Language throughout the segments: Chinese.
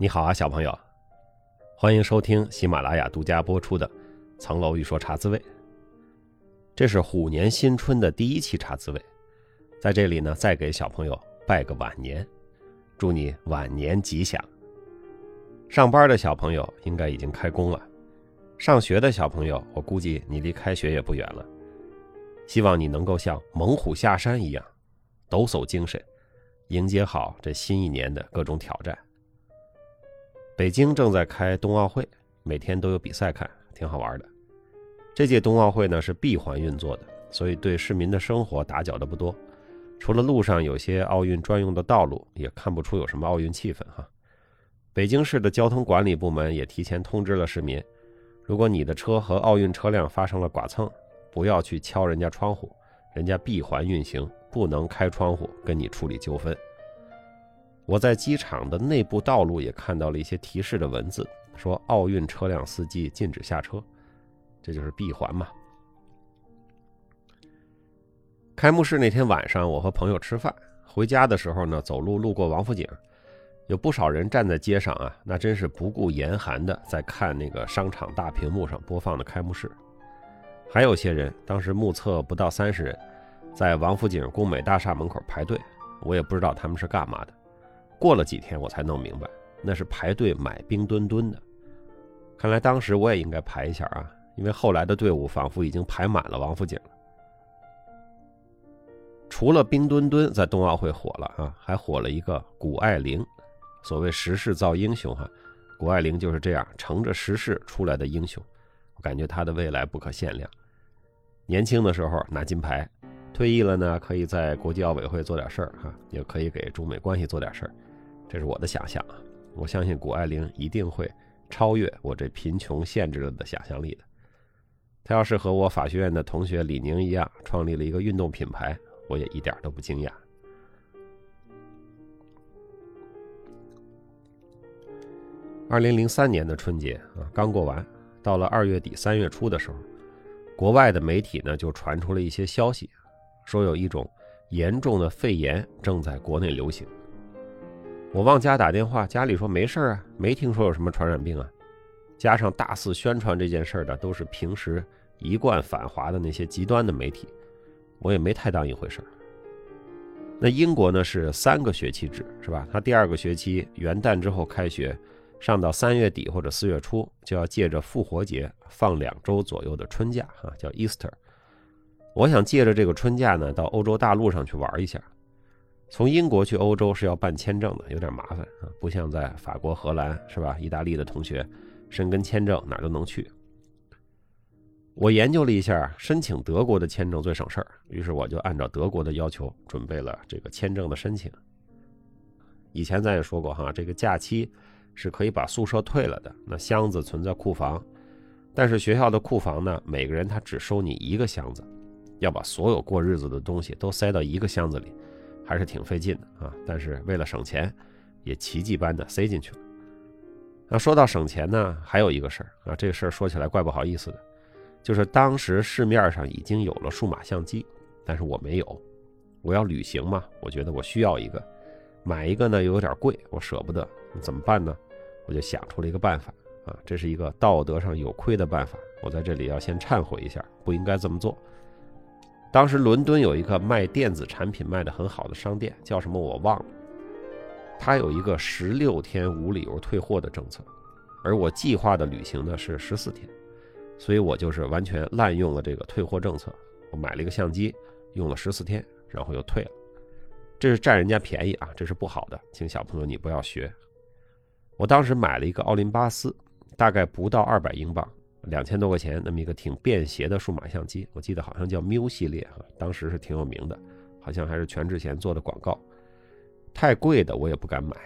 你好啊，小朋友，欢迎收听喜马拉雅独家播出的《层楼欲说茶滋味》。这是虎年新春的第一期茶滋味，在这里呢，再给小朋友拜个晚年，祝你晚年吉祥。上班的小朋友应该已经开工了，上学的小朋友，我估计你离开学也不远了。希望你能够像猛虎下山一样，抖擞精神，迎接好这新一年的各种挑战。北京正在开冬奥会，每天都有比赛看，挺好玩的。这届冬奥会呢是闭环运作的，所以对市民的生活打搅的不多。除了路上有些奥运专用的道路，也看不出有什么奥运气氛哈。北京市的交通管理部门也提前通知了市民，如果你的车和奥运车辆发生了剐蹭，不要去敲人家窗户，人家闭环运行，不能开窗户跟你处理纠纷。我在机场的内部道路也看到了一些提示的文字，说奥运车辆司机禁止下车，这就是闭环嘛。开幕式那天晚上，我和朋友吃饭，回家的时候呢，走路路过王府井，有不少人站在街上啊，那真是不顾严寒的在看那个商场大屏幕上播放的开幕式。还有些人当时目测不到三十人，在王府井工美大厦门口排队，我也不知道他们是干嘛的。过了几天，我才弄明白，那是排队买冰墩墩的。看来当时我也应该排一下啊，因为后来的队伍仿佛已经排满了王府井。除了冰墩墩在冬奥会火了啊，还火了一个谷爱凌。所谓时势造英雄哈，谷爱凌就是这样乘着时势出来的英雄。我感觉她的未来不可限量。年轻的时候拿金牌，退役了呢，可以在国际奥委会做点事儿哈，也可以给中美关系做点事儿。这是我的想象啊，我相信谷爱凌一定会超越我这贫穷限制了的想象力的。她要是和我法学院的同学李宁一样，创立了一个运动品牌，我也一点都不惊讶。二零零三年的春节啊，刚过完，到了二月底三月初的时候，国外的媒体呢就传出了一些消息，说有一种严重的肺炎正在国内流行。我往家打电话，家里说没事啊，没听说有什么传染病啊。加上大肆宣传这件事的都是平时一贯反华的那些极端的媒体，我也没太当一回事那英国呢是三个学期制，是吧？他第二个学期元旦之后开学，上到三月底或者四月初，就要借着复活节放两周左右的春假，哈，叫 Easter。我想借着这个春假呢，到欧洲大陆上去玩一下。从英国去欧洲是要办签证的，有点麻烦啊，不像在法国、荷兰是吧？意大利的同学，申根签证哪都能去。我研究了一下，申请德国的签证最省事儿，于是我就按照德国的要求准备了这个签证的申请。以前咱也说过哈，这个假期是可以把宿舍退了的，那箱子存在库房，但是学校的库房呢，每个人他只收你一个箱子，要把所有过日子的东西都塞到一个箱子里。还是挺费劲的啊，但是为了省钱，也奇迹般的塞进去了。那说到省钱呢，还有一个事儿啊，这个事儿说起来怪不好意思的，就是当时市面上已经有了数码相机，但是我没有。我要旅行嘛，我觉得我需要一个，买一个呢又有点贵，我舍不得，怎么办呢？我就想出了一个办法啊，这是一个道德上有亏的办法，我在这里要先忏悔一下，不应该这么做。当时伦敦有一个卖电子产品卖的很好的商店，叫什么我忘了。他有一个十六天无理由退货的政策，而我计划的旅行呢是十四天，所以我就是完全滥用了这个退货政策。我买了一个相机，用了十四天，然后又退了。这是占人家便宜啊，这是不好的，请小朋友你不要学。我当时买了一个奥林巴斯，大概不到二百英镑。两千多块钱，那么一个挺便携的数码相机，我记得好像叫 MU 系列啊，当时是挺有名的，好像还是全智贤做的广告。太贵的我也不敢买，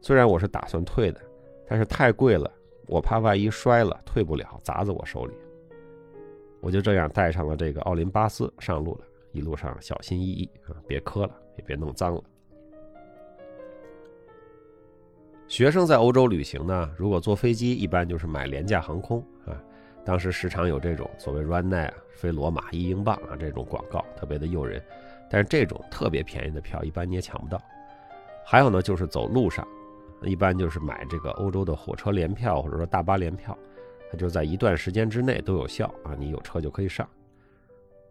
虽然我是打算退的，但是太贵了，我怕万一摔了退不了，砸在我手里。我就这样带上了这个奥林巴斯上路了，一路上小心翼翼啊，别磕了，也别弄脏了。学生在欧洲旅行呢，如果坐飞机，一般就是买廉价航空啊。当时时常有这种所谓 Ryanair 飞罗马一英镑啊这种广告，特别的诱人。但是这种特别便宜的票，一般你也抢不到。还有呢，就是走路上，一般就是买这个欧洲的火车联票或者说大巴联票，它就在一段时间之内都有效啊，你有车就可以上。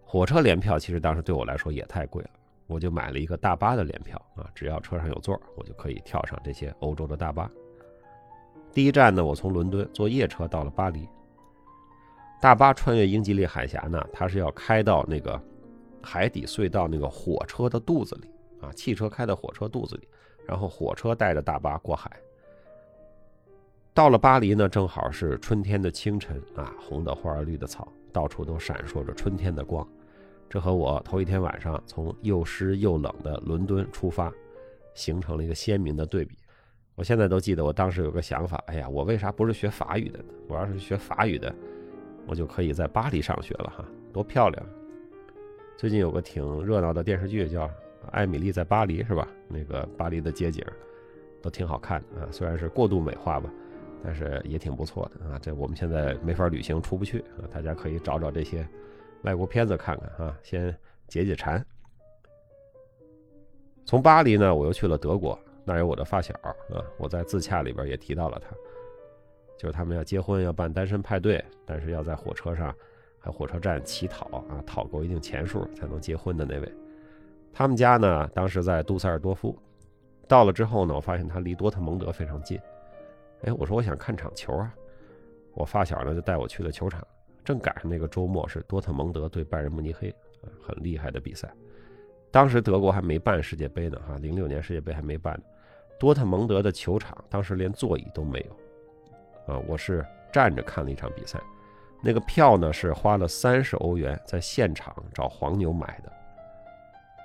火车联票其实当时对我来说也太贵了，我就买了一个大巴的联票啊，只要车上有座，我就可以跳上这些欧洲的大巴。第一站呢，我从伦敦坐夜车到了巴黎。大巴穿越英吉利海峡呢，它是要开到那个海底隧道那个火车的肚子里啊，汽车开到火车肚子里。然后火车带着大巴过海，到了巴黎呢，正好是春天的清晨啊，红的花儿绿的草，到处都闪烁着春天的光。这和我头一天晚上从又湿又冷的伦敦出发，形成了一个鲜明的对比。我现在都记得，我当时有个想法，哎呀，我为啥不是学法语的呢？我要是学法语的，我就可以在巴黎上学了哈，多漂亮！最近有个挺热闹的电视剧叫。艾米丽在巴黎是吧？那个巴黎的街景都挺好看的啊，虽然是过度美化吧，但是也挺不错的啊。这我们现在没法旅行，出不去啊，大家可以找找这些外国片子看看啊，先解解馋。从巴黎呢，我又去了德国，那有我的发小啊，我在自洽里边也提到了他，就是他们要结婚要办单身派对，但是要在火车上还火车站乞讨啊，讨够一定钱数才能结婚的那位。他们家呢，当时在杜塞尔多夫。到了之后呢，我发现他离多特蒙德非常近。哎，我说我想看场球啊。我发小呢就带我去了球场，正赶上那个周末是多特蒙德对拜仁慕尼黑，很厉害的比赛。当时德国还没办世界杯呢，哈，零六年世界杯还没办呢。多特蒙德的球场当时连座椅都没有，啊，我是站着看了一场比赛。那个票呢是花了三十欧元在现场找黄牛买的。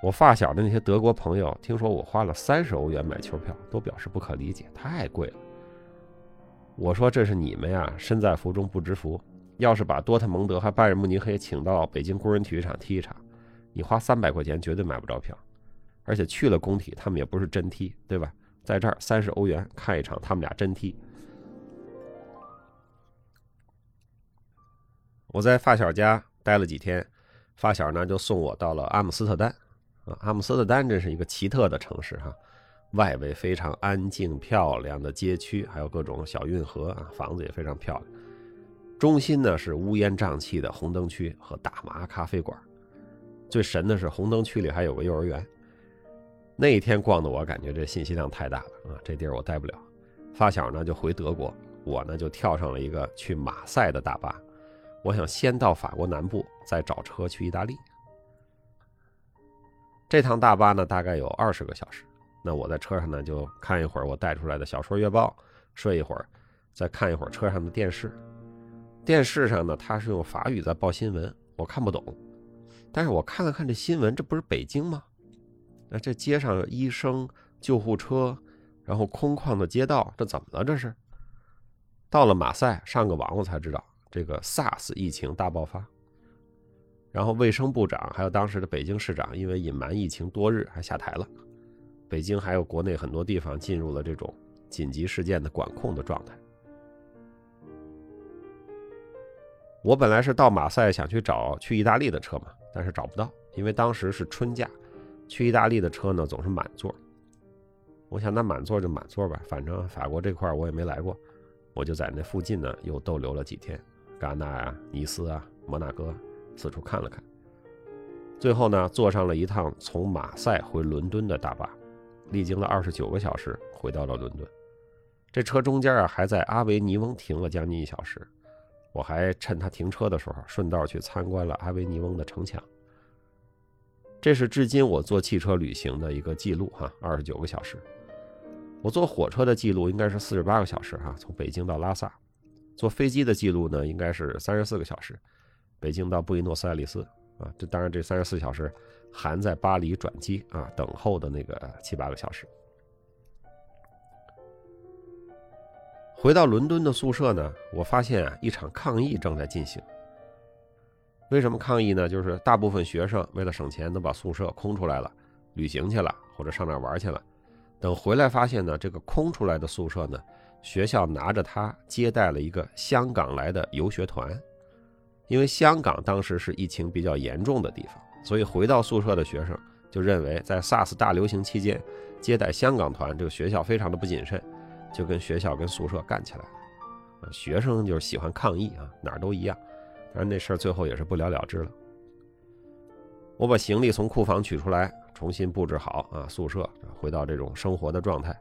我发小的那些德国朋友听说我花了三十欧元买球票，都表示不可理解，太贵了。我说这是你们呀，身在福中不知福。要是把多特蒙德和拜仁慕尼黑请到北京工人体育场踢一场，你花三百块钱绝对买不着票，而且去了工体，他们也不是真踢，对吧？在这儿三十欧元看一场，他们俩真踢。我在发小家待了几天，发小呢就送我到了阿姆斯特丹。啊，阿姆斯特丹真是一个奇特的城市哈，外围非常安静漂亮的街区，还有各种小运河啊，房子也非常漂亮。中心呢是乌烟瘴气的红灯区和大麻咖啡馆，最神的是红灯区里还有个幼儿园。那一天逛的我感觉这信息量太大了啊，这地儿我待不了。发小呢就回德国，我呢就跳上了一个去马赛的大巴，我想先到法国南部，再找车去意大利。这趟大巴呢，大概有二十个小时。那我在车上呢，就看一会儿我带出来的小说月报，睡一会儿，再看一会儿车上的电视。电视上呢，它是用法语在报新闻，我看不懂。但是我看了看这新闻，这不是北京吗？那这街上医生、救护车，然后空旷的街道，这怎么了？这是？到了马赛，上个网我才知道，这个 SARS 疫情大爆发。然后卫生部长还有当时的北京市长，因为隐瞒疫情多日，还下台了。北京还有国内很多地方进入了这种紧急事件的管控的状态。我本来是到马赛想去找去意大利的车嘛，但是找不到，因为当时是春假，去意大利的车呢总是满座。我想那满座就满座吧，反正法国这块我也没来过，我就在那附近呢又逗留了几天，戛纳啊、尼斯啊、摩纳哥。四处看了看，最后呢，坐上了一趟从马赛回伦敦的大巴，历经了二十九个小时，回到了伦敦。这车中间啊，还在阿维尼翁停了将近一小时。我还趁他停车的时候，顺道去参观了阿维尼翁的城墙。这是至今我坐汽车旅行的一个记录哈，二十九个小时。我坐火车的记录应该是四十八个小时哈，从北京到拉萨。坐飞机的记录呢，应该是三十四个小时。北京到布宜诺斯艾利斯啊，这当然这三十四小时含在巴黎转机啊等候的那个七八个小时。回到伦敦的宿舍呢，我发现啊一场抗议正在进行。为什么抗议呢？就是大部分学生为了省钱，都把宿舍空出来了，旅行去了或者上哪玩去了。等回来发现呢，这个空出来的宿舍呢，学校拿着它接待了一个香港来的游学团。因为香港当时是疫情比较严重的地方，所以回到宿舍的学生就认为，在 SARS 大流行期间接待香港团，这个学校非常的不谨慎，就跟学校跟宿舍干起来了。啊，学生就是喜欢抗议啊，哪儿都一样。但是那事儿最后也是不了了之了。我把行李从库房取出来，重新布置好啊，宿舍回到这种生活的状态。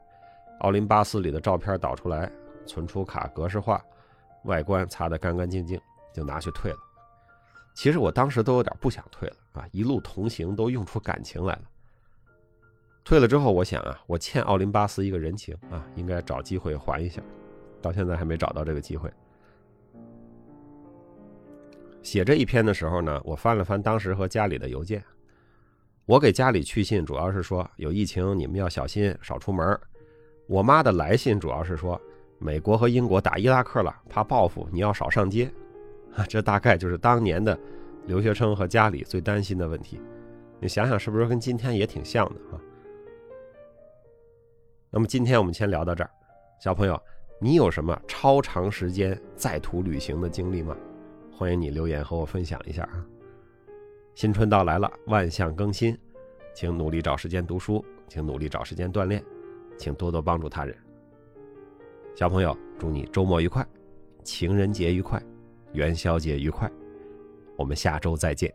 奥林巴斯里的照片导出来，存储卡格式化，外观擦得干干净净，就拿去退了。其实我当时都有点不想退了啊，一路同行都用出感情来了。退了之后，我想啊，我欠奥林巴斯一个人情啊，应该找机会还一下。到现在还没找到这个机会。写这一篇的时候呢，我翻了翻当时和家里的邮件。我给家里去信，主要是说有疫情，你们要小心，少出门。我妈的来信主要是说，美国和英国打伊拉克了，怕报复，你要少上街。啊，这大概就是当年的留学生和家里最担心的问题。你想想，是不是跟今天也挺像的啊？那么今天我们先聊到这儿，小朋友，你有什么超长时间在途旅行的经历吗？欢迎你留言和我分享一下啊！新春到来了，万象更新，请努力找时间读书，请努力找时间锻炼，请多多帮助他人。小朋友，祝你周末愉快，情人节愉快，元宵节愉快，我们下周再见。